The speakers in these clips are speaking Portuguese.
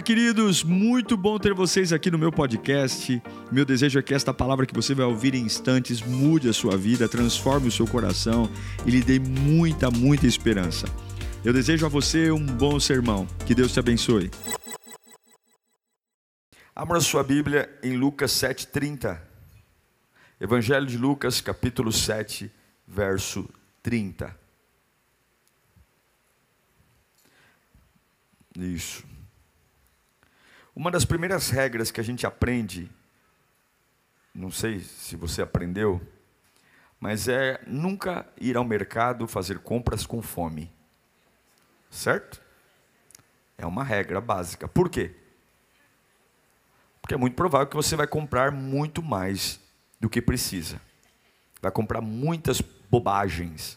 Queridos, muito bom ter vocês aqui no meu podcast. Meu desejo é que esta palavra que você vai ouvir em instantes mude a sua vida, transforme o seu coração e lhe dê muita, muita esperança. Eu desejo a você um bom sermão. Que Deus te abençoe. Abra sua Bíblia em Lucas 7:30. Evangelho de Lucas, capítulo 7, verso 30. Isso. Uma das primeiras regras que a gente aprende, não sei se você aprendeu, mas é nunca ir ao mercado fazer compras com fome. Certo? É uma regra básica. Por quê? Porque é muito provável que você vai comprar muito mais do que precisa. Vai comprar muitas bobagens.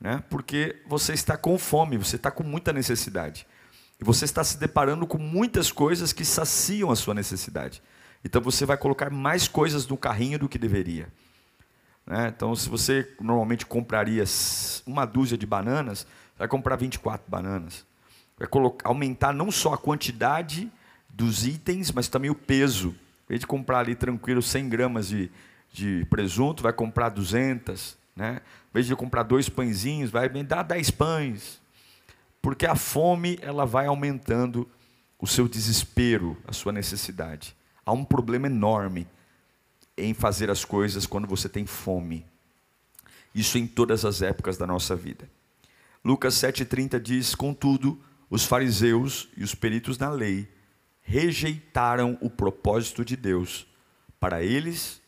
Né? Porque você está com fome, você está com muita necessidade. E você está se deparando com muitas coisas que saciam a sua necessidade. Então você vai colocar mais coisas no carrinho do que deveria. Né? Então, se você normalmente compraria uma dúzia de bananas, vai comprar 24 bananas. Vai colocar, aumentar não só a quantidade dos itens, mas também o peso. Em vez de comprar ali tranquilo 100 gramas de, de presunto, vai comprar 200. Né? Em vez de comprar dois pãezinhos, vai dar 10 pães. Porque a fome, ela vai aumentando o seu desespero, a sua necessidade. Há um problema enorme em fazer as coisas quando você tem fome. Isso em todas as épocas da nossa vida. Lucas 7,30 diz: Contudo, os fariseus e os peritos na lei rejeitaram o propósito de Deus para eles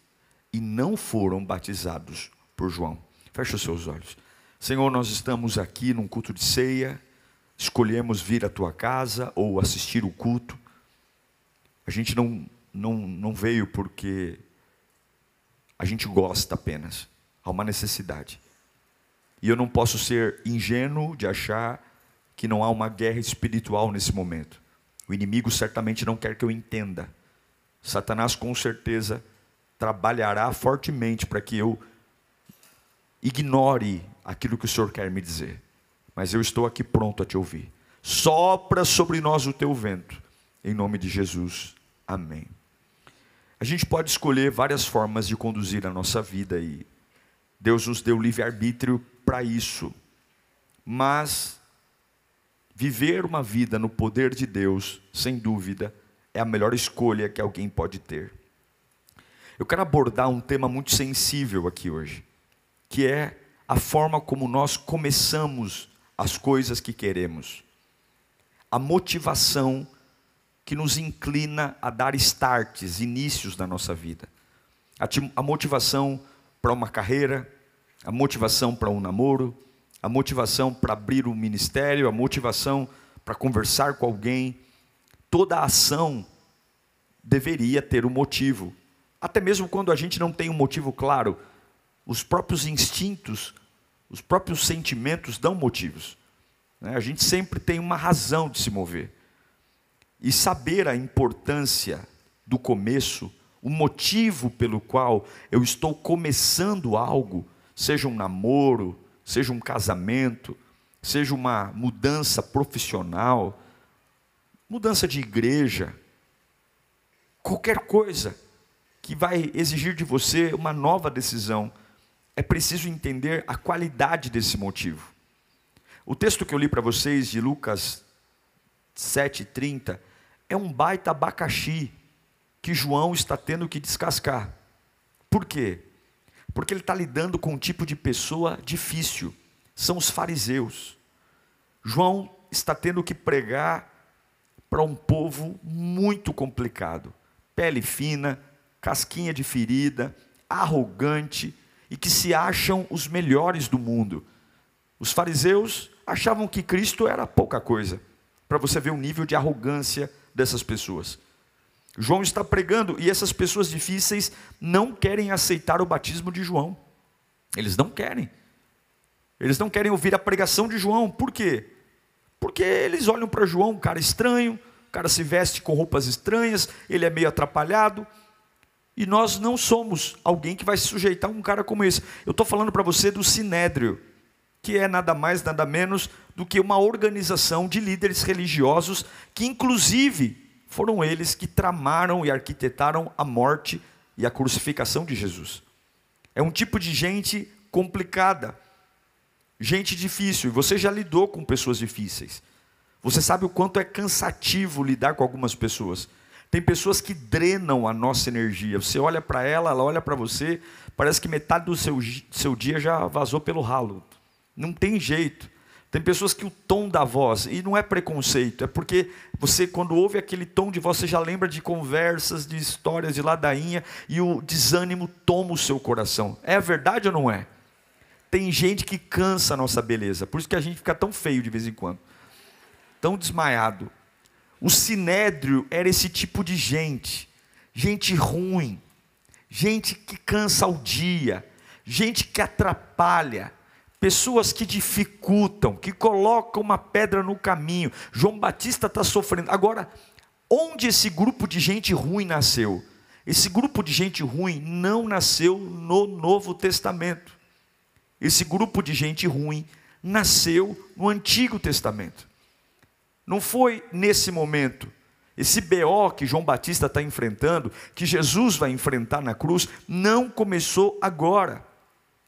e não foram batizados por João. Feche os seus olhos. Senhor, nós estamos aqui num culto de ceia escolhemos vir à tua casa ou assistir o culto, a gente não, não, não veio porque a gente gosta apenas, há uma necessidade. E eu não posso ser ingênuo de achar que não há uma guerra espiritual nesse momento. O inimigo certamente não quer que eu entenda. Satanás com certeza trabalhará fortemente para que eu ignore aquilo que o Senhor quer me dizer mas eu estou aqui pronto a te ouvir. Sopra sobre nós o teu vento, em nome de Jesus. Amém. A gente pode escolher várias formas de conduzir a nossa vida e Deus nos deu livre-arbítrio para isso. Mas viver uma vida no poder de Deus, sem dúvida, é a melhor escolha que alguém pode ter. Eu quero abordar um tema muito sensível aqui hoje, que é a forma como nós começamos as coisas que queremos. A motivação que nos inclina a dar starts, inícios na nossa vida. A, a motivação para uma carreira, a motivação para um namoro, a motivação para abrir um ministério, a motivação para conversar com alguém. Toda ação deveria ter um motivo. Até mesmo quando a gente não tem um motivo claro, os próprios instintos os próprios sentimentos dão motivos. Né? A gente sempre tem uma razão de se mover. E saber a importância do começo, o motivo pelo qual eu estou começando algo, seja um namoro, seja um casamento, seja uma mudança profissional, mudança de igreja, qualquer coisa que vai exigir de você uma nova decisão é preciso entender a qualidade desse motivo. O texto que eu li para vocês de Lucas 7,30 é um baita abacaxi que João está tendo que descascar. Por quê? Porque ele está lidando com um tipo de pessoa difícil, são os fariseus. João está tendo que pregar para um povo muito complicado, pele fina, casquinha de ferida, arrogante, e que se acham os melhores do mundo. Os fariseus achavam que Cristo era pouca coisa, para você ver o nível de arrogância dessas pessoas. João está pregando e essas pessoas difíceis não querem aceitar o batismo de João. Eles não querem. Eles não querem ouvir a pregação de João. Por quê? Porque eles olham para João, um cara estranho, o cara se veste com roupas estranhas, ele é meio atrapalhado, e nós não somos alguém que vai se sujeitar a um cara como esse. Eu estou falando para você do sinédrio, que é nada mais, nada menos do que uma organização de líderes religiosos que, inclusive, foram eles que tramaram e arquitetaram a morte e a crucificação de Jesus. É um tipo de gente complicada, gente difícil, e você já lidou com pessoas difíceis. Você sabe o quanto é cansativo lidar com algumas pessoas. Tem pessoas que drenam a nossa energia. Você olha para ela, ela olha para você, parece que metade do seu, seu dia já vazou pelo ralo. Não tem jeito. Tem pessoas que o tom da voz, e não é preconceito, é porque você, quando ouve aquele tom de voz, você já lembra de conversas, de histórias de ladainha, e o desânimo toma o seu coração. É verdade ou não é? Tem gente que cansa a nossa beleza, por isso que a gente fica tão feio de vez em quando, tão desmaiado. O sinédrio era esse tipo de gente, gente ruim, gente que cansa o dia, gente que atrapalha, pessoas que dificultam, que colocam uma pedra no caminho. João Batista está sofrendo. Agora, onde esse grupo de gente ruim nasceu? Esse grupo de gente ruim não nasceu no Novo Testamento. Esse grupo de gente ruim nasceu no Antigo Testamento. Não foi nesse momento. Esse BO que João Batista está enfrentando, que Jesus vai enfrentar na cruz, não começou agora.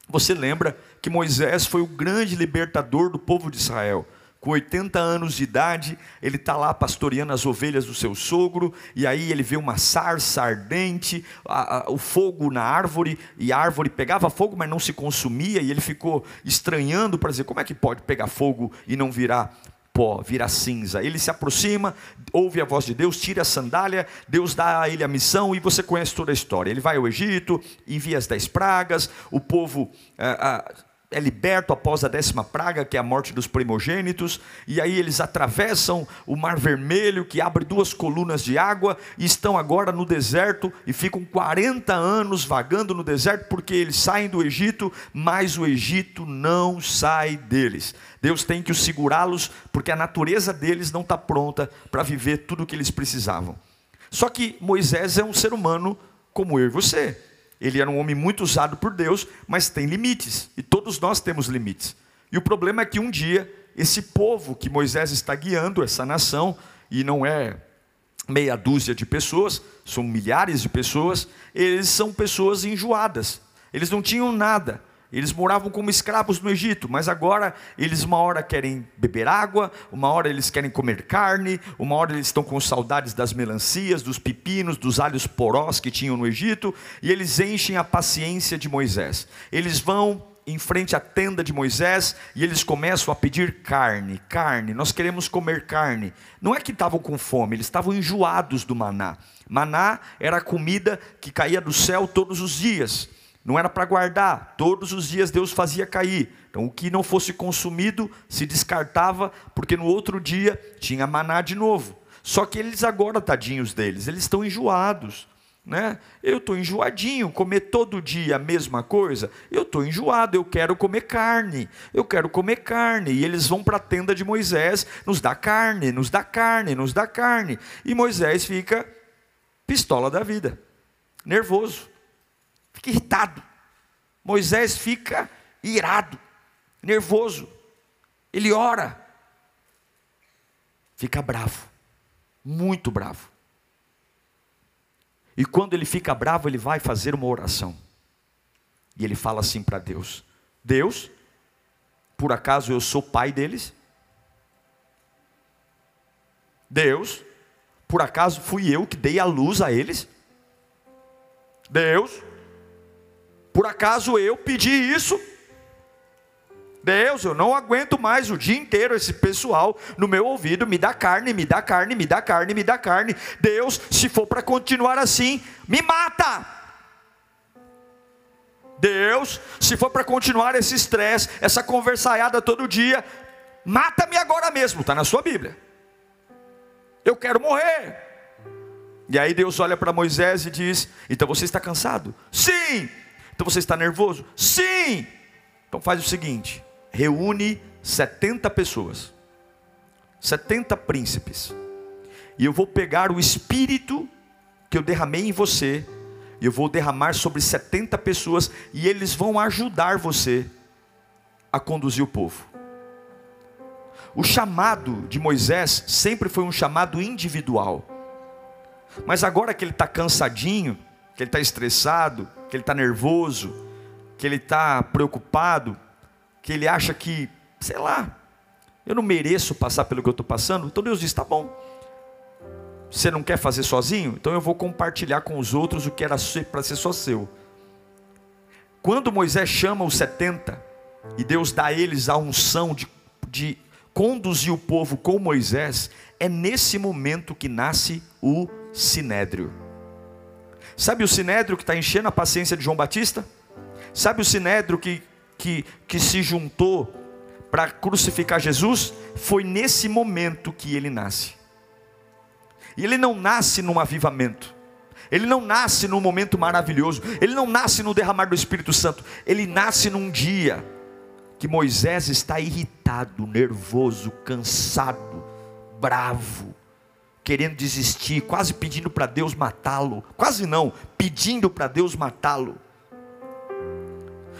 Você lembra que Moisés foi o grande libertador do povo de Israel. Com 80 anos de idade, ele está lá pastoreando as ovelhas do seu sogro, e aí ele vê uma sarça ardente, a, a, o fogo na árvore, e a árvore pegava fogo, mas não se consumia, e ele ficou estranhando para dizer: como é que pode pegar fogo e não virar pó, vira cinza. Ele se aproxima, ouve a voz de Deus, tira a sandália, Deus dá a ele a missão e você conhece toda a história. Ele vai ao Egito, envia as dez pragas, o povo. Ah, ah, é liberto após a décima praga, que é a morte dos primogênitos, e aí eles atravessam o Mar Vermelho, que abre duas colunas de água, e estão agora no deserto e ficam 40 anos vagando no deserto, porque eles saem do Egito, mas o Egito não sai deles. Deus tem que os segurá-los, porque a natureza deles não está pronta para viver tudo o que eles precisavam. Só que Moisés é um ser humano como eu e você. Ele era um homem muito usado por Deus, mas tem limites, e todos nós temos limites. E o problema é que um dia, esse povo que Moisés está guiando, essa nação, e não é meia dúzia de pessoas, são milhares de pessoas, eles são pessoas enjoadas, eles não tinham nada, eles moravam como escravos no Egito, mas agora eles uma hora querem beber água, uma hora eles querem comer carne, uma hora eles estão com saudades das melancias, dos pepinos, dos alhos porós que tinham no Egito, e eles enchem a paciência de Moisés. Eles vão em frente à tenda de Moisés e eles começam a pedir carne, carne, nós queremos comer carne. Não é que estavam com fome, eles estavam enjoados do maná. Maná era a comida que caía do céu todos os dias não era para guardar, todos os dias Deus fazia cair. Então, o que não fosse consumido se descartava, porque no outro dia tinha maná de novo. Só que eles agora, tadinhos deles, eles estão enjoados. Né? Eu estou enjoadinho, comer todo dia a mesma coisa. Eu estou enjoado, eu quero comer carne. Eu quero comer carne. E eles vão para a tenda de Moisés, nos dá carne, nos dá carne, nos dá carne. E Moisés fica pistola da vida, nervoso fica irritado. Moisés fica irado, nervoso. Ele ora, fica bravo, muito bravo. E quando ele fica bravo, ele vai fazer uma oração. E ele fala assim para Deus: Deus, por acaso eu sou pai deles? Deus, por acaso fui eu que dei a luz a eles? Deus, por acaso eu pedi isso? Deus, eu não aguento mais o dia inteiro esse pessoal no meu ouvido, me dá carne, me dá carne, me dá carne, me dá carne. Deus, se for para continuar assim, me mata. Deus, se for para continuar esse estresse, essa conversaiada todo dia, mata-me agora mesmo, está na sua Bíblia. Eu quero morrer. E aí Deus olha para Moisés e diz: Então você está cansado? Sim. Então você está nervoso? Sim! Então faz o seguinte: reúne 70 pessoas, 70 príncipes, e eu vou pegar o espírito que eu derramei em você, e eu vou derramar sobre 70 pessoas, e eles vão ajudar você a conduzir o povo. O chamado de Moisés sempre foi um chamado individual. Mas agora que ele está cansadinho, que ele está estressado, que ele está nervoso, que ele está preocupado, que ele acha que, sei lá, eu não mereço passar pelo que eu estou passando, então Deus diz: tá bom. Você não quer fazer sozinho? Então eu vou compartilhar com os outros o que era para ser só seu. Quando Moisés chama os 70 e Deus dá a eles a unção de, de conduzir o povo com Moisés, é nesse momento que nasce o sinédrio. Sabe o sinédrio que está enchendo a paciência de João Batista? Sabe o sinédrio que, que, que se juntou para crucificar Jesus? Foi nesse momento que ele nasce. E ele não nasce num avivamento. Ele não nasce num momento maravilhoso. Ele não nasce no derramar do Espírito Santo. Ele nasce num dia que Moisés está irritado, nervoso, cansado, bravo, querendo desistir, quase pedindo para Deus matá-lo. Quase não, pedindo para Deus matá-lo.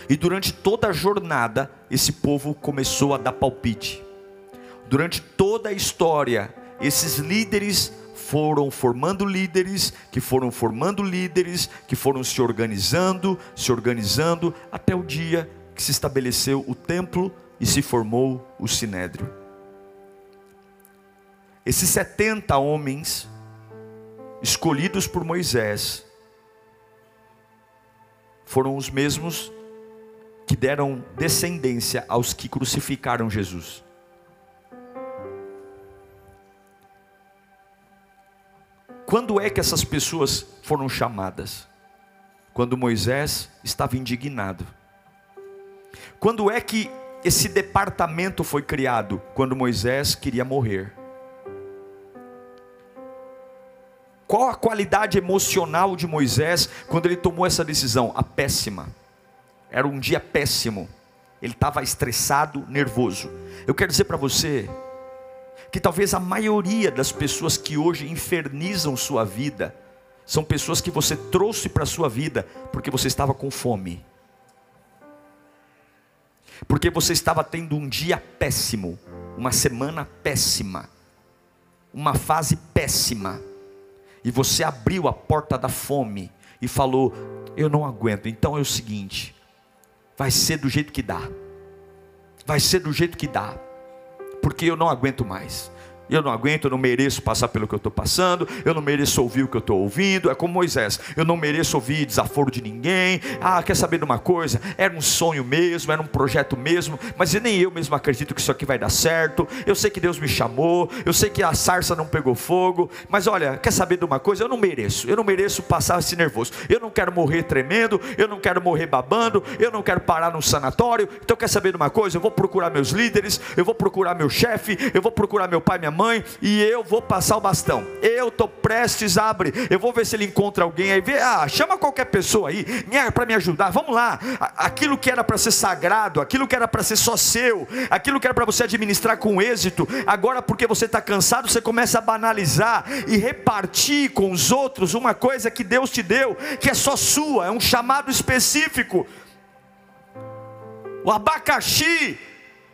E durante toda a jornada, esse povo começou a dar palpite. Durante toda a história, esses líderes foram formando líderes, que foram formando líderes, que foram se organizando, se organizando, até o dia que se estabeleceu o templo e se formou o sinédrio. Esses 70 homens, escolhidos por Moisés, foram os mesmos que deram descendência aos que crucificaram Jesus. Quando é que essas pessoas foram chamadas? Quando Moisés estava indignado. Quando é que esse departamento foi criado? Quando Moisés queria morrer. Qual a qualidade emocional de Moisés quando ele tomou essa decisão? A péssima. Era um dia péssimo. Ele estava estressado, nervoso. Eu quero dizer para você, que talvez a maioria das pessoas que hoje infernizam sua vida são pessoas que você trouxe para sua vida porque você estava com fome. Porque você estava tendo um dia péssimo, uma semana péssima, uma fase péssima. E você abriu a porta da fome e falou: Eu não aguento. Então é o seguinte: vai ser do jeito que dá. Vai ser do jeito que dá porque eu não aguento mais. Eu não aguento, eu não mereço passar pelo que eu estou passando, eu não mereço ouvir o que eu estou ouvindo. É como Moisés, eu não mereço ouvir desaforo de ninguém. Ah, quer saber de uma coisa? Era um sonho mesmo, era um projeto mesmo, mas nem eu mesmo acredito que isso aqui vai dar certo. Eu sei que Deus me chamou, eu sei que a sarça não pegou fogo, mas olha, quer saber de uma coisa? Eu não mereço, eu não mereço passar esse nervoso. Eu não quero morrer tremendo, eu não quero morrer babando, eu não quero parar num sanatório. Então, quer saber de uma coisa? Eu vou procurar meus líderes, eu vou procurar meu chefe, eu vou procurar meu pai, minha mãe, e eu vou passar o bastão. Eu estou prestes a abrir. Eu vou ver se ele encontra alguém aí. Vê, ah, chama qualquer pessoa aí para me ajudar. Vamos lá. Aquilo que era para ser sagrado, aquilo que era para ser só seu, aquilo que era para você administrar com êxito, agora porque você está cansado, você começa a banalizar e repartir com os outros uma coisa que Deus te deu, que é só sua, é um chamado específico. O abacaxi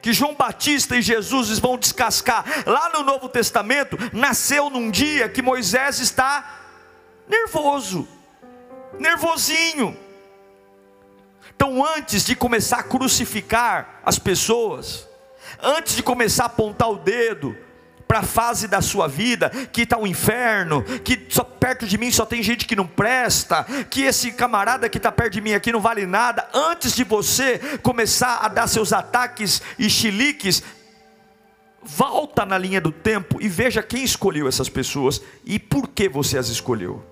que João Batista e Jesus vão descascar lá no Novo Testamento, nasceu num dia que Moisés está nervoso, nervosinho. Então, antes de começar a crucificar as pessoas, antes de começar a apontar o dedo, para a fase da sua vida que está um inferno, que só perto de mim só tem gente que não presta, que esse camarada que está perto de mim aqui não vale nada. Antes de você começar a dar seus ataques e chiliques, volta na linha do tempo e veja quem escolheu essas pessoas e por que você as escolheu.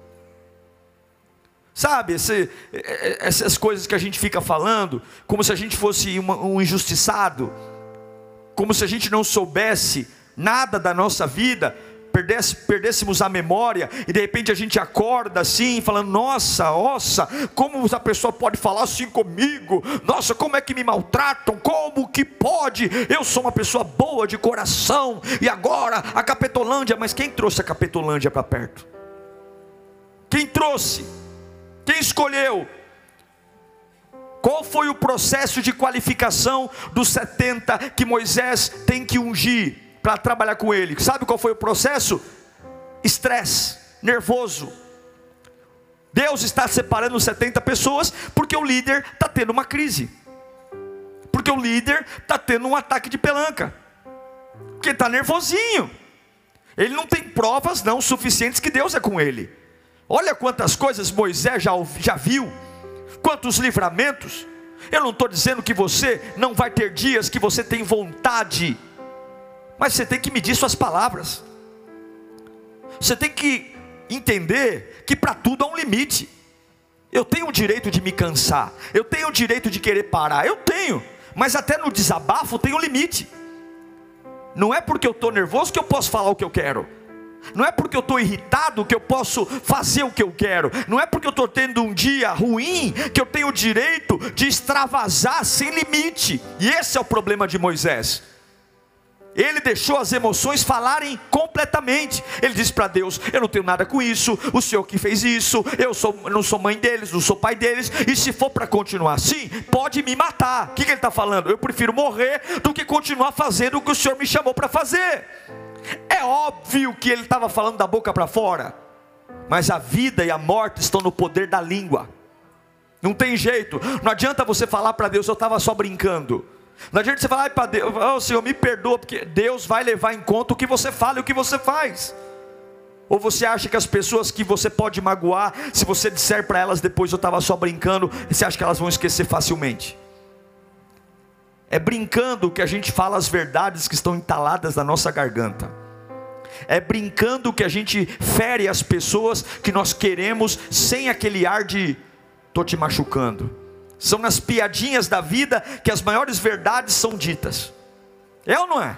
Sabe, esse, essas coisas que a gente fica falando, como se a gente fosse uma, um injustiçado, como se a gente não soubesse nada da nossa vida, perdêssemos a memória e de repente a gente acorda assim, falando: Nossa, nossa, como a pessoa pode falar assim comigo? Nossa, como é que me maltratam? Como que pode? Eu sou uma pessoa boa de coração e agora a Capetolândia, mas quem trouxe a Capetolândia para perto? Quem trouxe? Quem escolheu? Qual foi o processo de qualificação dos 70 que Moisés tem que ungir para trabalhar com ele? Sabe qual foi o processo? Estresse, nervoso. Deus está separando 70 pessoas porque o líder está tendo uma crise. Porque o líder está tendo um ataque de pelanca. Porque está nervosinho. Ele não tem provas não suficientes que Deus é com ele. Olha quantas coisas Moisés já, já viu, quantos livramentos. Eu não estou dizendo que você não vai ter dias que você tem vontade, mas você tem que medir suas palavras. Você tem que entender que para tudo há um limite. Eu tenho o direito de me cansar, eu tenho o direito de querer parar, eu tenho, mas até no desabafo tem um limite. Não é porque eu estou nervoso que eu posso falar o que eu quero. Não é porque eu estou irritado que eu posso fazer o que eu quero. Não é porque eu estou tendo um dia ruim que eu tenho o direito de extravasar sem limite. E esse é o problema de Moisés. Ele deixou as emoções falarem completamente. Ele disse para Deus: Eu não tenho nada com isso. O Senhor que fez isso. Eu sou, não sou mãe deles, não sou pai deles. E se for para continuar assim, pode me matar. O que, que ele está falando? Eu prefiro morrer do que continuar fazendo o que o Senhor me chamou para fazer. É óbvio que ele estava falando da boca para fora, mas a vida e a morte estão no poder da língua. Não tem jeito. Não adianta você falar para Deus, eu estava só brincando. Não adianta você falar para Deus, oh, Senhor, me perdoa, porque Deus vai levar em conta o que você fala e o que você faz. Ou você acha que as pessoas que você pode magoar, se você disser para elas depois eu estava só brincando, você acha que elas vão esquecer facilmente? É brincando que a gente fala as verdades que estão entaladas na nossa garganta. É brincando que a gente fere as pessoas que nós queremos sem aquele ar de tô te machucando. São nas piadinhas da vida que as maiores verdades são ditas. É ou não é?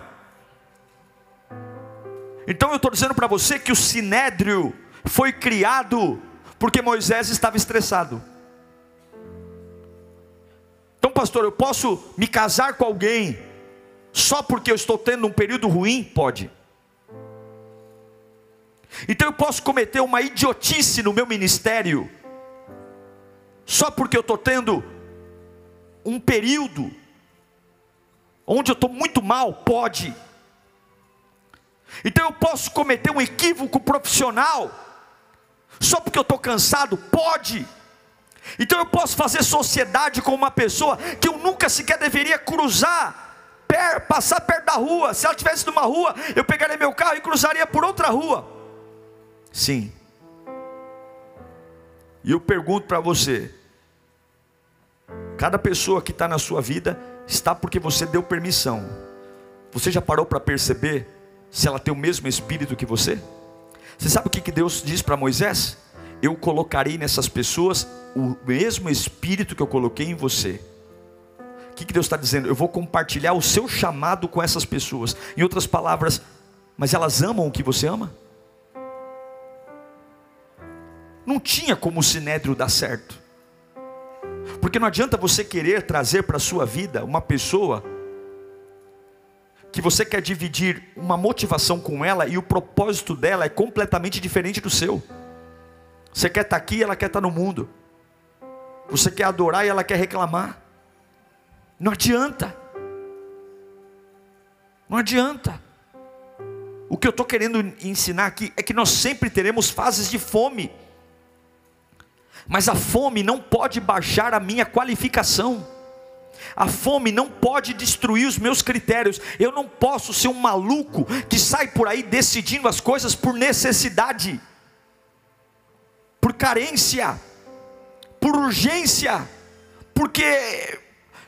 Então eu estou dizendo para você que o sinédrio foi criado porque Moisés estava estressado. Então, pastor, eu posso me casar com alguém só porque eu estou tendo um período ruim? Pode. Então eu posso cometer uma idiotice no meu ministério só porque eu estou tendo um período onde eu estou muito mal? Pode. Então eu posso cometer um equívoco profissional só porque eu estou cansado? Pode. Então eu posso fazer sociedade com uma pessoa que eu nunca sequer deveria cruzar, per, passar perto da rua. Se ela estivesse numa rua, eu pegaria meu carro e cruzaria por outra rua. Sim. E eu pergunto para você: cada pessoa que está na sua vida está porque você deu permissão. Você já parou para perceber se ela tem o mesmo espírito que você? Você sabe o que Deus diz para Moisés? eu colocarei nessas pessoas o mesmo espírito que eu coloquei em você. O que, Deus está dizendo? Eu vou compartilhar o seu chamado com essas pessoas. Em outras palavras, mas elas amam o que você ama? Não tinha como o sinédrio dar certo. Porque não adianta você querer trazer para a sua vida uma pessoa que você quer dividir uma motivação com ela e o propósito dela é completamente diferente do seu. Você quer estar aqui, ela quer estar no mundo. Você quer adorar e ela quer reclamar. Não adianta. Não adianta. O que eu estou querendo ensinar aqui é que nós sempre teremos fases de fome. Mas a fome não pode baixar a minha qualificação. A fome não pode destruir os meus critérios. Eu não posso ser um maluco que sai por aí decidindo as coisas por necessidade por carência, por urgência, porque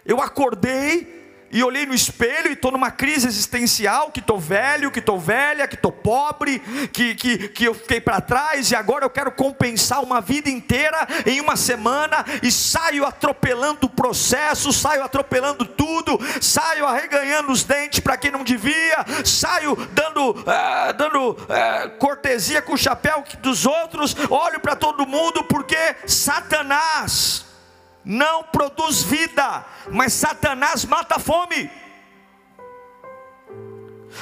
eu acordei e olhei no espelho e estou numa crise existencial, que estou velho, que estou velha, que estou pobre, que, que, que eu fiquei para trás e agora eu quero compensar uma vida inteira em uma semana e saio atropelando o processo, saio atropelando tudo, saio arreganhando os dentes para quem não devia, saio dando, é, dando é, cortesia com o chapéu dos outros, olho para todo mundo porque Satanás não produz vida, mas Satanás mata a fome.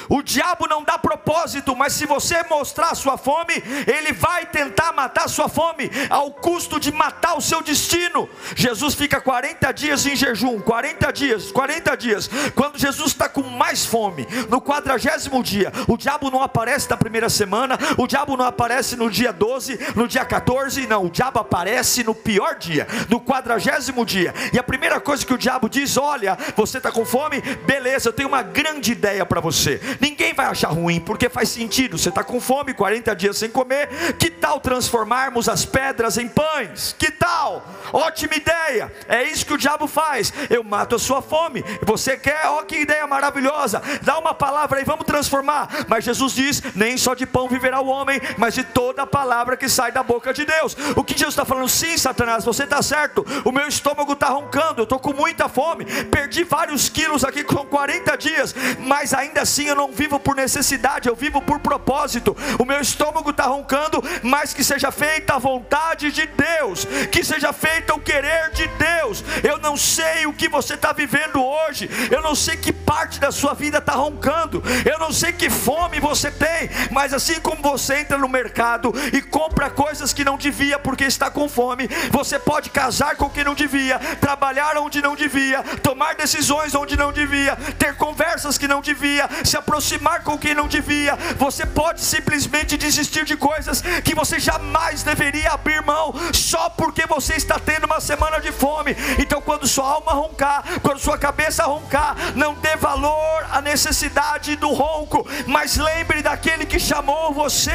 O diabo não dá propósito, mas se você mostrar sua fome, ele vai tentar matar sua fome, ao custo de matar o seu destino. Jesus fica 40 dias em jejum, 40 dias, 40 dias. Quando Jesus está com mais fome, no quadragésimo dia, o diabo não aparece na primeira semana, o diabo não aparece no dia 12, no dia 14, não, o diabo aparece no pior dia, no quadragésimo dia. E a primeira coisa que o diabo diz: Olha, você está com fome? Beleza, eu tenho uma grande ideia para você. Ninguém vai achar ruim, porque faz sentido. Você está com fome, 40 dias sem comer. Que tal transformarmos as pedras em pães? Que tal? Ótima ideia. É isso que o diabo faz. Eu mato a sua fome. Você quer? Ó, que ideia maravilhosa. Dá uma palavra aí, vamos transformar. Mas Jesus diz: nem só de pão viverá o homem, mas de toda a palavra que sai da boca de Deus. O que Jesus está falando? Sim, Satanás, você está certo. O meu estômago está roncando. Eu estou com muita fome. Perdi vários quilos aqui com 40 dias, mas ainda assim eu não vivo por necessidade, eu vivo por propósito. O meu estômago está roncando, mas que seja feita a vontade de Deus, que seja feita o querer de Deus. Eu não sei o que você está vivendo hoje, eu não sei que parte da sua vida está roncando, eu não sei que fome você tem, mas assim como você entra no mercado e compra coisas que não devia porque está com fome, você pode casar com quem não devia, trabalhar onde não devia, tomar decisões onde não devia, ter conversas que não devia, se aproximar com quem não devia. Você pode simplesmente desistir de coisas que você jamais deveria abrir mão, só porque você está tendo uma semana de fome. Então, quando sua alma roncar, quando sua cabeça roncar, não dê valor à necessidade do ronco, mas lembre daquele que chamou você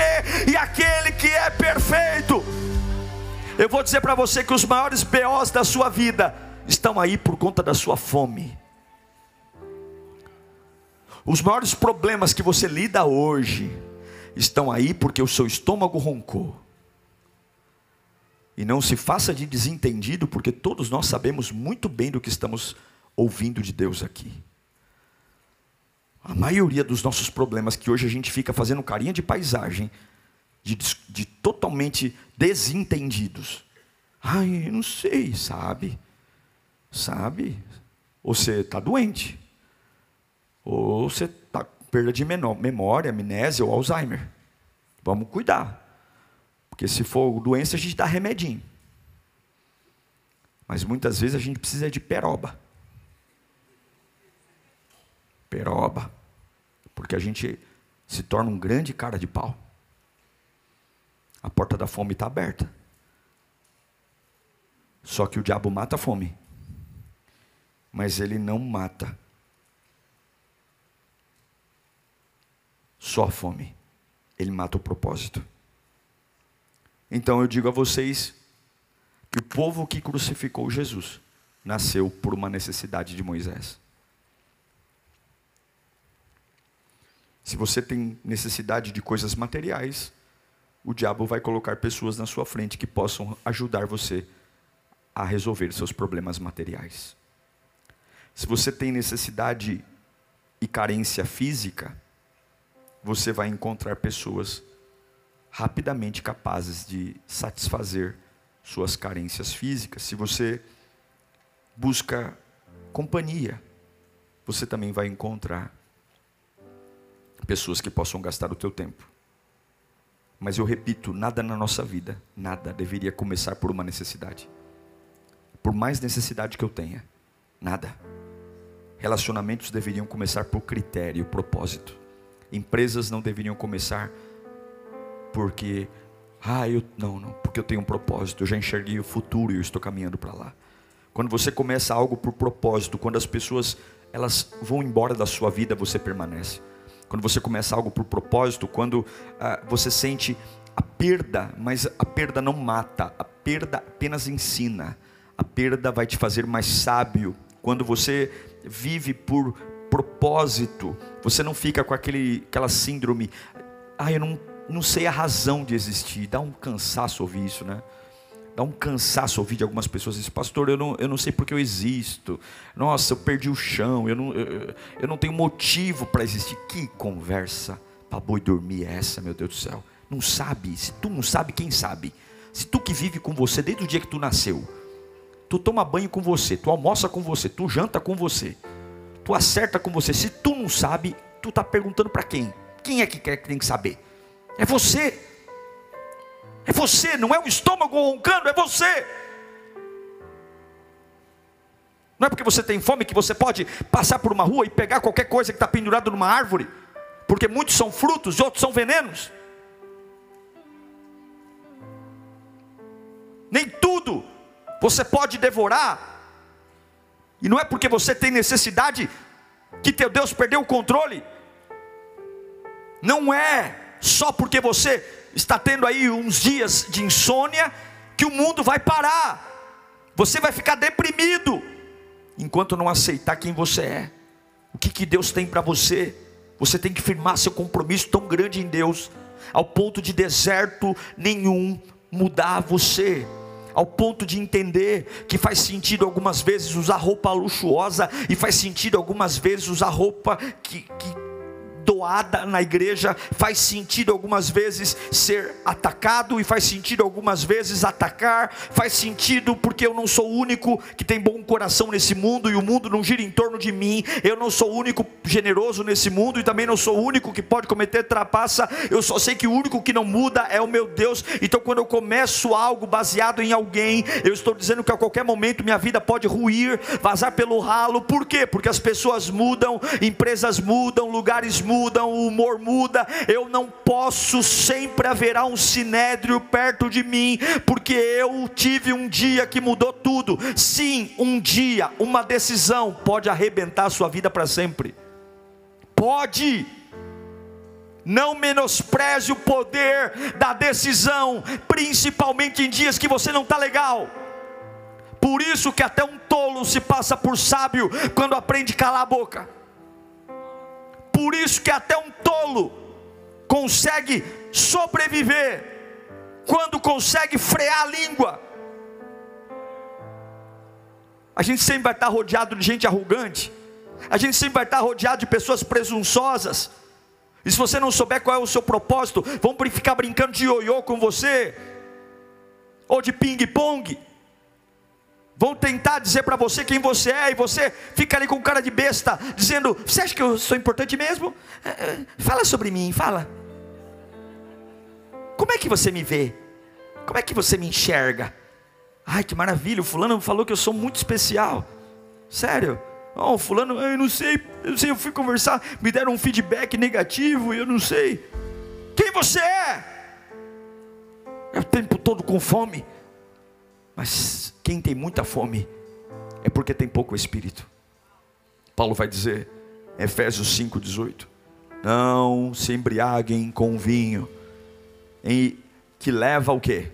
e aquele que é perfeito. Eu vou dizer para você que os maiores BOs da sua vida estão aí por conta da sua fome. Os maiores problemas que você lida hoje estão aí porque o seu estômago roncou. E não se faça de desentendido, porque todos nós sabemos muito bem do que estamos ouvindo de Deus aqui. A maioria dos nossos problemas que hoje a gente fica fazendo carinha de paisagem, de, de totalmente desentendidos. Ai, não sei, sabe? Sabe? Você está doente, ou você está com perda de memória, amnésia ou Alzheimer. Vamos cuidar. Porque se for doença, a gente dá remedinho. Mas muitas vezes a gente precisa de peroba. Peroba. Porque a gente se torna um grande cara de pau. A porta da fome está aberta. Só que o diabo mata a fome. Mas ele não mata só a fome. Ele mata o propósito. Então eu digo a vocês que o povo que crucificou Jesus nasceu por uma necessidade de Moisés. Se você tem necessidade de coisas materiais, o diabo vai colocar pessoas na sua frente que possam ajudar você a resolver seus problemas materiais. Se você tem necessidade e carência física, você vai encontrar pessoas rapidamente capazes de satisfazer suas carências físicas. Se você busca companhia, você também vai encontrar pessoas que possam gastar o teu tempo. Mas eu repito, nada na nossa vida, nada deveria começar por uma necessidade. Por mais necessidade que eu tenha, nada. Relacionamentos deveriam começar por critério, propósito. Empresas não deveriam começar porque, ah, eu não, não, porque eu tenho um propósito, eu já enxerguei o futuro e eu estou caminhando para lá. Quando você começa algo por propósito, quando as pessoas elas vão embora da sua vida, você permanece. Quando você começa algo por propósito, quando ah, você sente a perda, mas a perda não mata, a perda apenas ensina. A perda vai te fazer mais sábio. Quando você vive por propósito. Você não fica com aquele, aquela síndrome, ah, eu não, não sei a razão de existir. Dá um cansaço ouvir isso, né? Dá um cansaço ouvir de algumas pessoas dizer, pastor, eu não, eu não sei porque eu existo. Nossa, eu perdi o chão, eu não, eu, eu não tenho motivo para existir. Que conversa para boi dormir é essa, meu Deus do céu? Não sabe, se tu não sabe, quem sabe? Se tu que vive com você desde o dia que tu nasceu, tu toma banho com você, tu almoça com você, tu janta com você tu acerta com você. Se tu não sabe, tu está perguntando para quem? Quem é que quer que tem que saber? É você. É você, não é o estômago roncando, é você. Não é porque você tem fome que você pode passar por uma rua e pegar qualquer coisa que está pendurado numa árvore, porque muitos são frutos e outros são venenos. Nem tudo você pode devorar, e não é porque você tem necessidade que teu Deus perdeu o controle. Não é só porque você está tendo aí uns dias de insônia que o mundo vai parar. Você vai ficar deprimido enquanto não aceitar quem você é. O que, que Deus tem para você? Você tem que firmar seu compromisso tão grande em Deus, ao ponto de deserto nenhum mudar você ao ponto de entender que faz sentido algumas vezes usar roupa luxuosa e faz sentido algumas vezes usar roupa que, que na igreja, faz sentido algumas vezes ser atacado e faz sentido algumas vezes atacar, faz sentido porque eu não sou o único que tem bom coração nesse mundo e o mundo não gira em torno de mim, eu não sou o único generoso nesse mundo e também não sou o único que pode cometer trapaça, eu só sei que o único que não muda é o meu Deus. Então quando eu começo algo baseado em alguém, eu estou dizendo que a qualquer momento minha vida pode ruir, vazar pelo ralo. Por quê? Porque as pessoas mudam, empresas mudam, lugares mudam mudam, o humor muda. Eu não posso, sempre haverá um sinédrio perto de mim, porque eu tive um dia que mudou tudo. Sim, um dia, uma decisão pode arrebentar a sua vida para sempre. Pode. Não menospreze o poder da decisão, principalmente em dias que você não está legal. Por isso que até um tolo se passa por sábio quando aprende a calar a boca. Por isso que até um tolo consegue sobreviver quando consegue frear a língua. A gente sempre vai estar rodeado de gente arrogante. A gente sempre vai estar rodeado de pessoas presunçosas. E se você não souber qual é o seu propósito, vão ficar brincando de ioiô com você, ou de ping-pong vão tentar dizer para você quem você é, e você fica ali com cara de besta, dizendo: Você acha que eu sou importante mesmo? É, é, fala sobre mim, fala. Como é que você me vê? Como é que você me enxerga? Ai, que maravilha, o fulano falou que eu sou muito especial. Sério? Oh, fulano, eu não sei, eu não sei, eu fui conversar, me deram um feedback negativo e eu não sei. Quem você é? É o tempo todo com fome. Mas quem tem muita fome é porque tem pouco espírito. Paulo vai dizer, Efésios 5,18: Não se embriaguem com vinho, que leva o quê?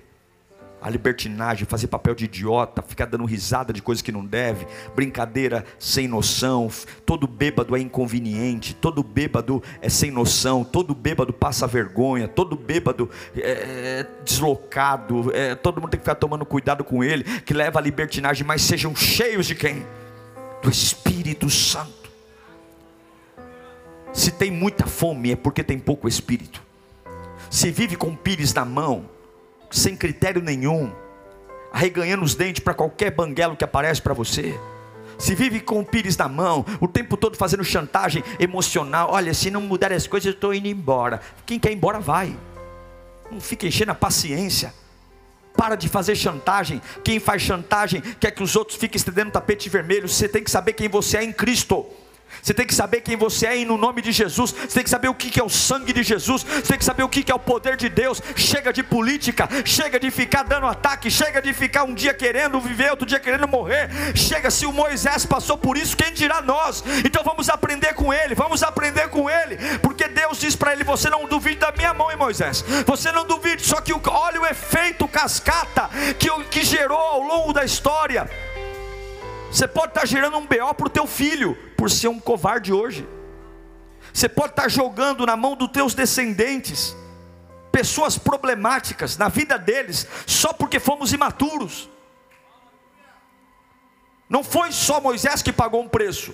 A libertinagem, fazer papel de idiota, ficar dando risada de coisas que não deve, brincadeira sem noção, todo bêbado é inconveniente, todo bêbado é sem noção, todo bêbado passa vergonha, todo bêbado é, é deslocado, é, todo mundo tem que ficar tomando cuidado com ele, que leva a libertinagem, mas sejam cheios de quem? Do Espírito Santo. Se tem muita fome é porque tem pouco Espírito. Se vive com pires na mão, sem critério nenhum, arreganhando os dentes para qualquer banguelo que aparece para você. Se vive com o pires na mão, o tempo todo fazendo chantagem emocional. Olha, se não mudar as coisas, eu estou indo embora. Quem quer ir embora, vai. Não fica enchendo a paciência. Para de fazer chantagem. Quem faz chantagem quer que os outros fiquem estendendo tapete vermelho. Você tem que saber quem você é em Cristo. Você tem que saber quem você é e no nome de Jesus. Você tem que saber o que é o sangue de Jesus. Você tem que saber o que é o poder de Deus. Chega de política, chega de ficar dando ataque, chega de ficar um dia querendo viver, outro dia querendo morrer. Chega, se o Moisés passou por isso, quem dirá nós? Então vamos aprender com ele, vamos aprender com ele, porque Deus diz para ele: Você não duvide da minha mão, hein, Moisés? Você não duvide, só que olha o efeito cascata que, que gerou ao longo da história. Você pode estar gerando um BO para o teu filho, por ser um covarde hoje. Você pode estar jogando na mão dos teus descendentes pessoas problemáticas na vida deles, só porque fomos imaturos. Não foi só Moisés que pagou um preço.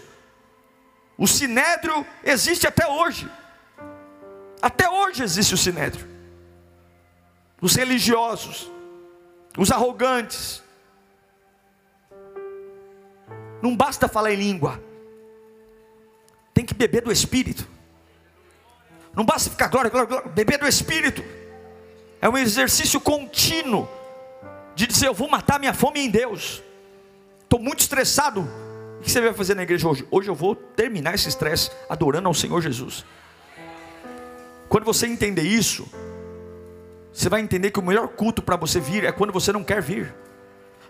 O sinédrio existe até hoje. Até hoje existe o sinédrio. Os religiosos, os arrogantes, não basta falar em língua, tem que beber do Espírito. Não basta ficar glória, glória, glória, beber do Espírito. É um exercício contínuo de dizer: Eu vou matar minha fome em Deus. Estou muito estressado. O que você vai fazer na igreja hoje? Hoje eu vou terminar esse estresse adorando ao Senhor Jesus. Quando você entender isso, você vai entender que o melhor culto para você vir é quando você não quer vir.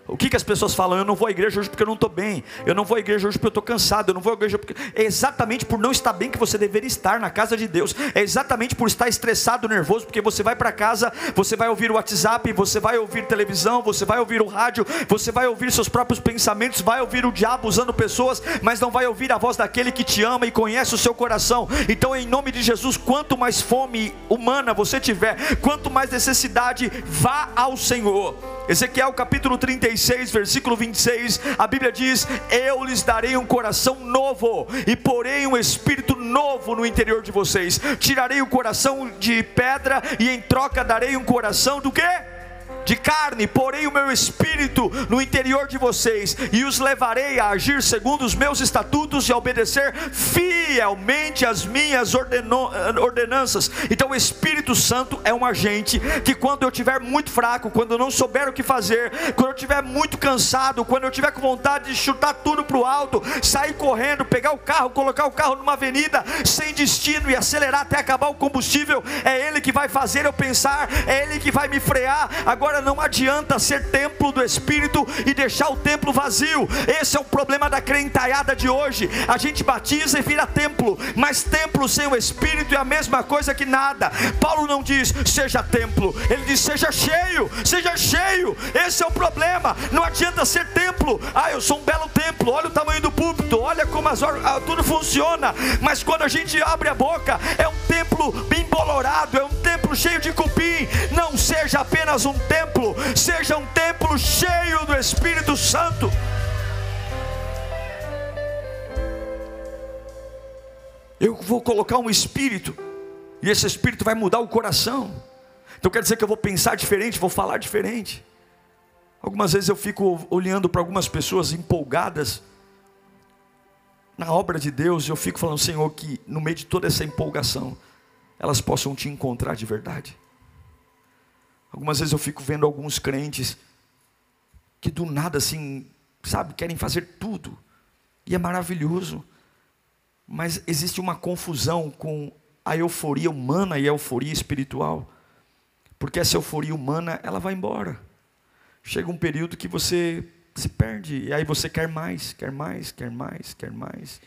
O que, que as pessoas falam? Eu não vou à igreja hoje porque eu não estou bem. Eu não vou à igreja hoje porque eu estou cansado. Eu não vou à igreja porque. É exatamente por não estar bem que você deveria estar na casa de Deus. É exatamente por estar estressado, nervoso, porque você vai para casa, você vai ouvir o WhatsApp, você vai ouvir televisão, você vai ouvir o rádio, você vai ouvir seus próprios pensamentos, vai ouvir o diabo usando pessoas, mas não vai ouvir a voz daquele que te ama e conhece o seu coração. Então, em nome de Jesus, quanto mais fome humana você tiver, quanto mais necessidade, vá ao Senhor. Ezequiel capítulo 36, versículo 26, a Bíblia diz: Eu lhes darei um coração novo e porei um espírito novo no interior de vocês. Tirarei o coração de pedra e em troca darei um coração do quê? De carne, porei o meu espírito no interior de vocês e os levarei a agir segundo os meus estatutos e a obedecer fielmente as minhas ordenanças. Então, o Espírito Santo é um agente que, quando eu estiver muito fraco, quando eu não souber o que fazer, quando eu estiver muito cansado, quando eu estiver com vontade de chutar tudo para o alto, sair correndo, pegar o carro, colocar o carro numa avenida sem destino e acelerar até acabar o combustível, é Ele que vai fazer eu pensar, é Ele que vai me frear. Agora Agora não adianta ser templo do Espírito e deixar o templo vazio. Esse é o problema da crentalhada de hoje. A gente batiza e vira templo, mas templo sem o Espírito é a mesma coisa que nada. Paulo não diz seja templo, ele diz seja cheio, seja cheio. Esse é o problema. Não adianta ser templo. Ah, eu sou um belo templo. Olha o tamanho do púlpito, olha como as ah, tudo funciona. Mas quando a gente abre a boca, é um templo bem bolorado, é um templo cheio de cupim. Não seja apenas um templo templo seja um templo cheio do Espírito Santo. Eu vou colocar um espírito, e esse espírito vai mudar o coração. Então quer dizer que eu vou pensar diferente, vou falar diferente. Algumas vezes eu fico olhando para algumas pessoas empolgadas na obra de Deus, e eu fico falando, Senhor, que no meio de toda essa empolgação, elas possam te encontrar de verdade. Algumas vezes eu fico vendo alguns crentes que do nada assim, sabe, querem fazer tudo. E é maravilhoso. Mas existe uma confusão com a euforia humana e a euforia espiritual. Porque essa euforia humana, ela vai embora. Chega um período que você se perde, e aí você quer mais, quer mais, quer mais, quer mais.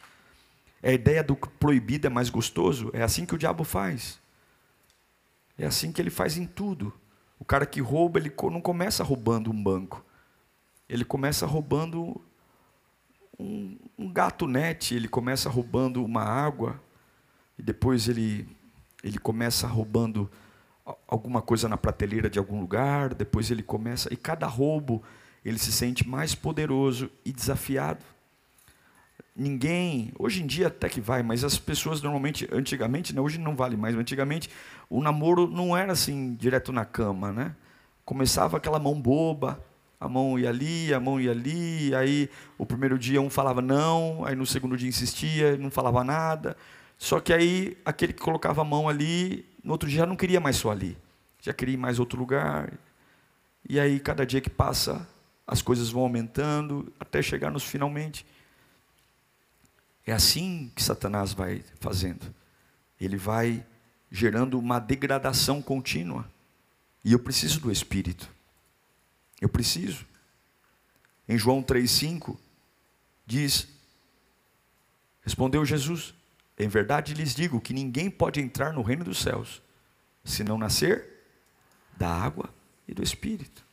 É a ideia do proibido é mais gostoso, é assim que o diabo faz. É assim que ele faz em tudo. Cara que rouba, ele não começa roubando um banco. Ele começa roubando um, um gato net, ele começa roubando uma água, e depois ele, ele começa roubando alguma coisa na prateleira de algum lugar, depois ele começa, e cada roubo ele se sente mais poderoso e desafiado. Ninguém, hoje em dia até que vai, mas as pessoas normalmente, antigamente, né, hoje não vale mais, mas antigamente o namoro não era assim, direto na cama, né? Começava aquela mão boba, a mão ia ali, a mão ia ali, aí o primeiro dia um falava não, aí no segundo dia insistia, não falava nada. Só que aí aquele que colocava a mão ali, no outro dia já não queria mais só ali, já queria ir mais outro lugar. E aí cada dia que passa, as coisas vão aumentando até chegar nos finalmente. É assim que Satanás vai fazendo. Ele vai gerando uma degradação contínua. E eu preciso do Espírito. Eu preciso. Em João 3,5 diz: Respondeu Jesus: Em verdade lhes digo que ninguém pode entrar no reino dos céus se não nascer da água e do Espírito.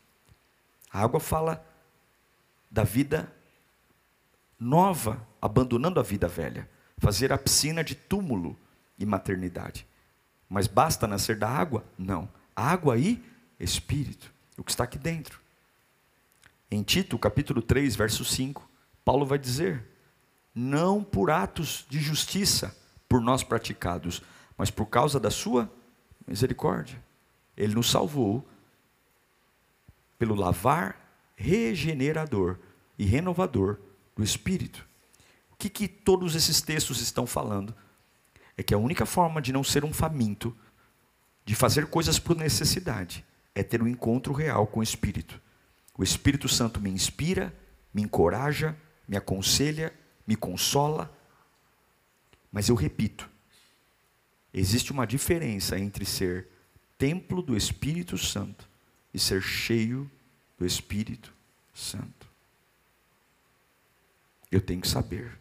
A água fala da vida nova, abandonando a vida velha, fazer a piscina de túmulo e maternidade. Mas basta nascer da água? Não. Água e espírito. O que está aqui dentro. Em Tito, capítulo 3, verso 5, Paulo vai dizer: Não por atos de justiça por nós praticados, mas por causa da sua misericórdia. Ele nos salvou pelo lavar regenerador e renovador do Espírito. O que, que todos esses textos estão falando? é que a única forma de não ser um faminto, de fazer coisas por necessidade, é ter um encontro real com o Espírito. O Espírito Santo me inspira, me encoraja, me aconselha, me consola. Mas eu repito, existe uma diferença entre ser templo do Espírito Santo e ser cheio do Espírito Santo. Eu tenho que saber.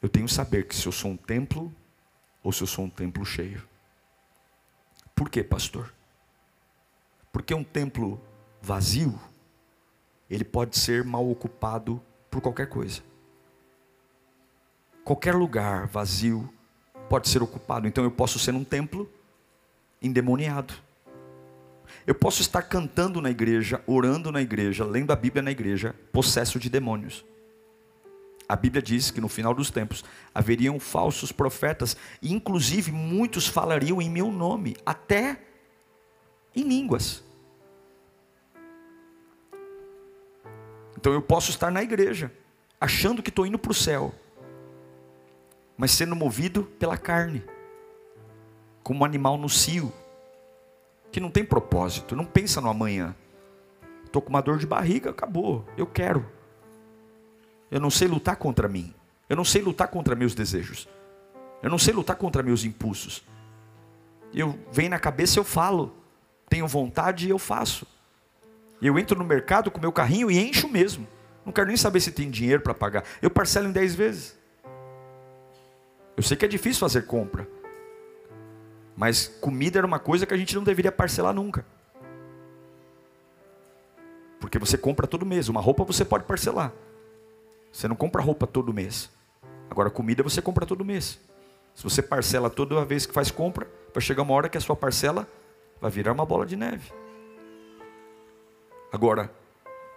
Eu tenho que saber que se eu sou um templo ou se eu sou um templo cheio. Por quê, pastor? Porque um templo vazio, ele pode ser mal ocupado por qualquer coisa. Qualquer lugar vazio pode ser ocupado. Então eu posso ser um templo endemoniado. Eu posso estar cantando na igreja, orando na igreja, lendo a Bíblia na igreja, possesso de demônios. A Bíblia diz que no final dos tempos haveriam falsos profetas, e inclusive muitos falariam em meu nome, até em línguas. Então eu posso estar na igreja, achando que estou indo para o céu, mas sendo movido pela carne, como um animal no cio, que não tem propósito, não pensa no amanhã. Estou com uma dor de barriga, acabou, eu quero. Eu não sei lutar contra mim. Eu não sei lutar contra meus desejos. Eu não sei lutar contra meus impulsos. Eu venho na cabeça, eu falo. Tenho vontade e eu faço. Eu entro no mercado com meu carrinho e encho mesmo. Não quero nem saber se tem dinheiro para pagar. Eu parcelo em 10 vezes. Eu sei que é difícil fazer compra. Mas comida era uma coisa que a gente não deveria parcelar nunca. Porque você compra todo mês. Uma roupa você pode parcelar. Você não compra roupa todo mês. Agora, comida você compra todo mês. Se você parcela toda vez que faz compra, vai chegar uma hora que a sua parcela vai virar uma bola de neve. Agora,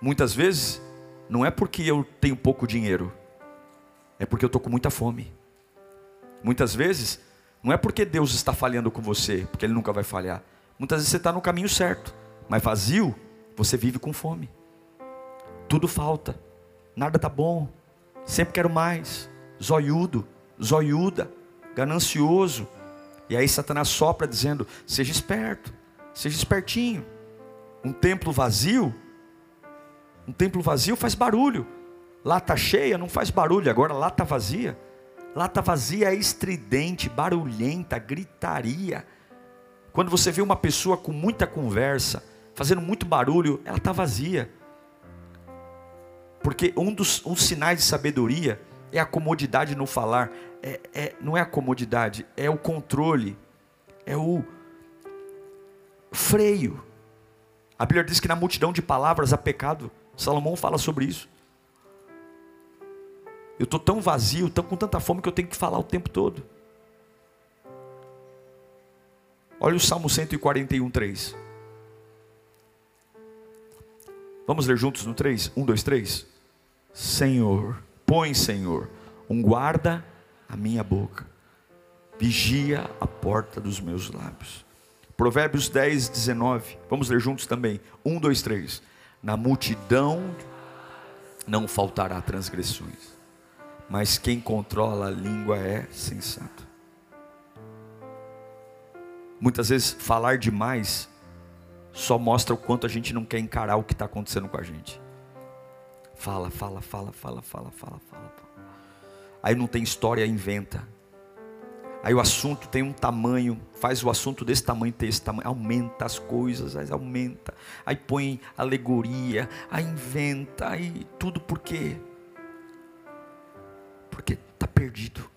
muitas vezes, não é porque eu tenho pouco dinheiro, é porque eu estou com muita fome. Muitas vezes, não é porque Deus está falhando com você, porque Ele nunca vai falhar. Muitas vezes você está no caminho certo, mas vazio, você vive com fome. Tudo falta nada tá bom, sempre quero mais, zoiudo, zoiuda, ganancioso. E aí Satanás sopra dizendo: seja esperto, seja espertinho. Um templo vazio, um templo vazio faz barulho. Lata cheia não faz barulho, agora lata vazia. Lata vazia é estridente, barulhenta, gritaria. Quando você vê uma pessoa com muita conversa, fazendo muito barulho, ela está vazia. Porque um dos um sinais de sabedoria é a comodidade no falar. É, é, não é a comodidade, é o controle, é o freio. A Bíblia diz que na multidão de palavras há pecado. Salomão fala sobre isso. Eu estou tão vazio, tão com tanta fome que eu tenho que falar o tempo todo. Olha o Salmo 141, 3. Vamos ler juntos no 3? 1, 2, 3. Senhor, põe, Senhor, um guarda à minha boca, vigia a porta dos meus lábios. Provérbios 10, 19. Vamos ler juntos também. 1, 2, 3. Na multidão não faltará transgressões, mas quem controla a língua é sensato. Muitas vezes falar demais só mostra o quanto a gente não quer encarar o que está acontecendo com a gente. Fala, fala, fala, fala, fala, fala, fala. Aí não tem história, inventa. Aí o assunto tem um tamanho, faz o assunto desse tamanho ter esse tamanho, aumenta as coisas, aí aumenta, aí põe alegoria, aí inventa, aí tudo por quê? Porque está perdido.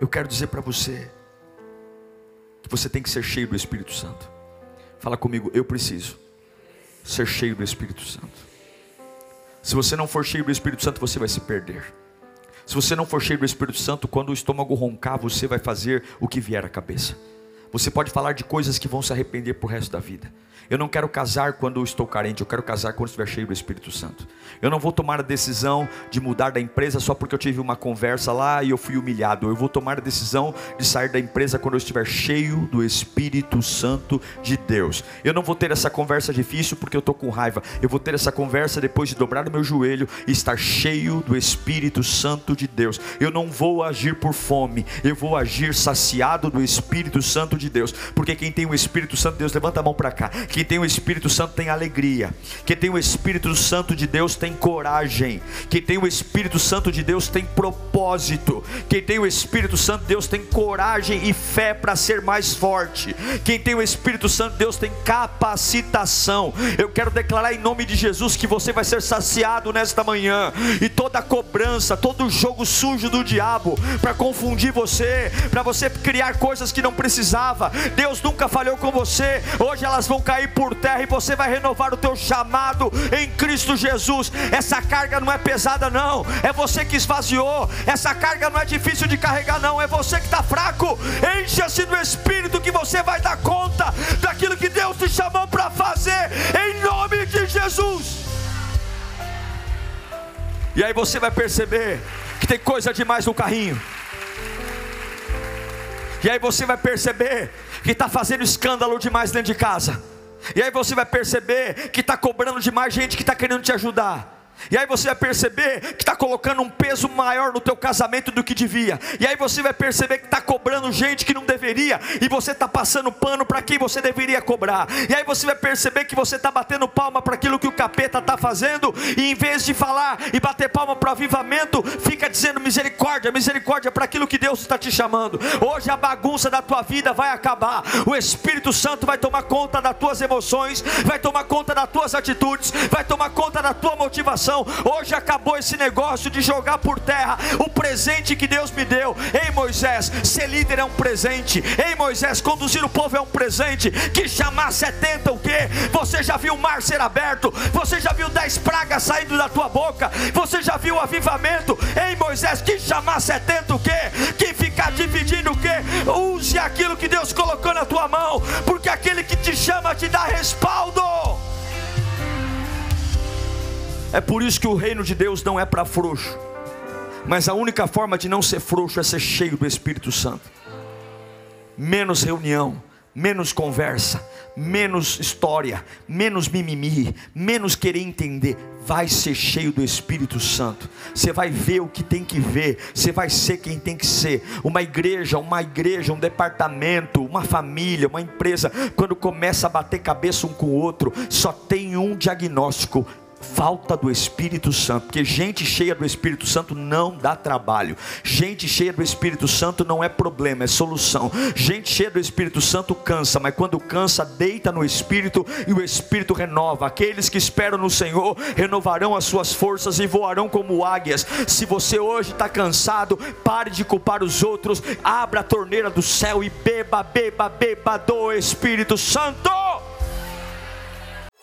Eu quero dizer para você que você tem que ser cheio do Espírito Santo. Fala comigo, eu preciso ser cheio do Espírito Santo. Se você não for cheio do Espírito Santo, você vai se perder. Se você não for cheio do Espírito Santo, quando o estômago roncar, você vai fazer o que vier à cabeça. Você pode falar de coisas que vão se arrepender por resto da vida. Eu não quero casar quando estou carente, eu quero casar quando estiver cheio do Espírito Santo. Eu não vou tomar a decisão de mudar da empresa só porque eu tive uma conversa lá e eu fui humilhado. Eu vou tomar a decisão de sair da empresa quando eu estiver cheio do Espírito Santo de Deus. Eu não vou ter essa conversa difícil porque eu estou com raiva. Eu vou ter essa conversa depois de dobrar o meu joelho e estar cheio do Espírito Santo de Deus. Eu não vou agir por fome, eu vou agir saciado do Espírito Santo de Deus. Porque quem tem o Espírito Santo de Deus, levanta a mão para cá quem tem o Espírito Santo tem alegria. Quem tem o Espírito Santo de Deus tem coragem. Quem tem o Espírito Santo de Deus tem propósito. Quem tem o Espírito Santo de Deus tem coragem e fé para ser mais forte. Quem tem o Espírito Santo de Deus tem capacitação. Eu quero declarar em nome de Jesus que você vai ser saciado nesta manhã. E toda cobrança, todo jogo sujo do diabo para confundir você, para você criar coisas que não precisava. Deus nunca falhou com você. Hoje elas vão cair cair por terra e você vai renovar o teu chamado em Cristo Jesus. Essa carga não é pesada, não, é você que esvaziou. Essa carga não é difícil de carregar, não, é você que está fraco. Encha-se do Espírito que você vai dar conta daquilo que Deus te chamou para fazer, em nome de Jesus. E aí você vai perceber que tem coisa demais no carrinho. E aí você vai perceber que está fazendo escândalo demais dentro de casa. E aí você vai perceber que está cobrando de mais gente que está querendo te ajudar. E aí você vai perceber que está colocando um peso maior no teu casamento do que devia. E aí você vai perceber que está cobrando gente que não deveria. E você está passando pano para quem você deveria cobrar. E aí você vai perceber que você está batendo palma para aquilo que o capeta está fazendo. E em vez de falar e bater palma para o avivamento, fica dizendo misericórdia, misericórdia para aquilo que Deus está te chamando. Hoje a bagunça da tua vida vai acabar. O Espírito Santo vai tomar conta das tuas emoções, vai tomar conta das tuas atitudes, vai tomar conta da tua motivação Hoje acabou esse negócio de jogar por terra o presente que Deus me deu. Ei Moisés, ser líder é um presente. Ei Moisés, conduzir o povo é um presente. Que chamar 70 o quê? Você já viu o mar ser aberto? Você já viu 10 pragas saindo da tua boca? Você já viu o avivamento? Ei Moisés, que chamar 70 o quê? Que ficar dividindo o quê? Use aquilo que Deus colocou na tua mão, porque aquele que te chama te dá respaldo. É por isso que o reino de Deus não é para frouxo. Mas a única forma de não ser frouxo é ser cheio do Espírito Santo. Menos reunião, menos conversa, menos história, menos mimimi, menos querer entender. Vai ser cheio do Espírito Santo. Você vai ver o que tem que ver. Você vai ser quem tem que ser. Uma igreja, uma igreja, um departamento, uma família, uma empresa. Quando começa a bater cabeça um com o outro, só tem um diagnóstico: falta do Espírito Santo, porque gente cheia do Espírito Santo não dá trabalho, gente cheia do Espírito Santo não é problema, é solução. Gente cheia do Espírito Santo cansa, mas quando cansa, deita no Espírito e o Espírito renova. Aqueles que esperam no Senhor renovarão as suas forças e voarão como águias. Se você hoje está cansado, pare de culpar os outros, abra a torneira do céu e beba, beba, beba do Espírito Santo.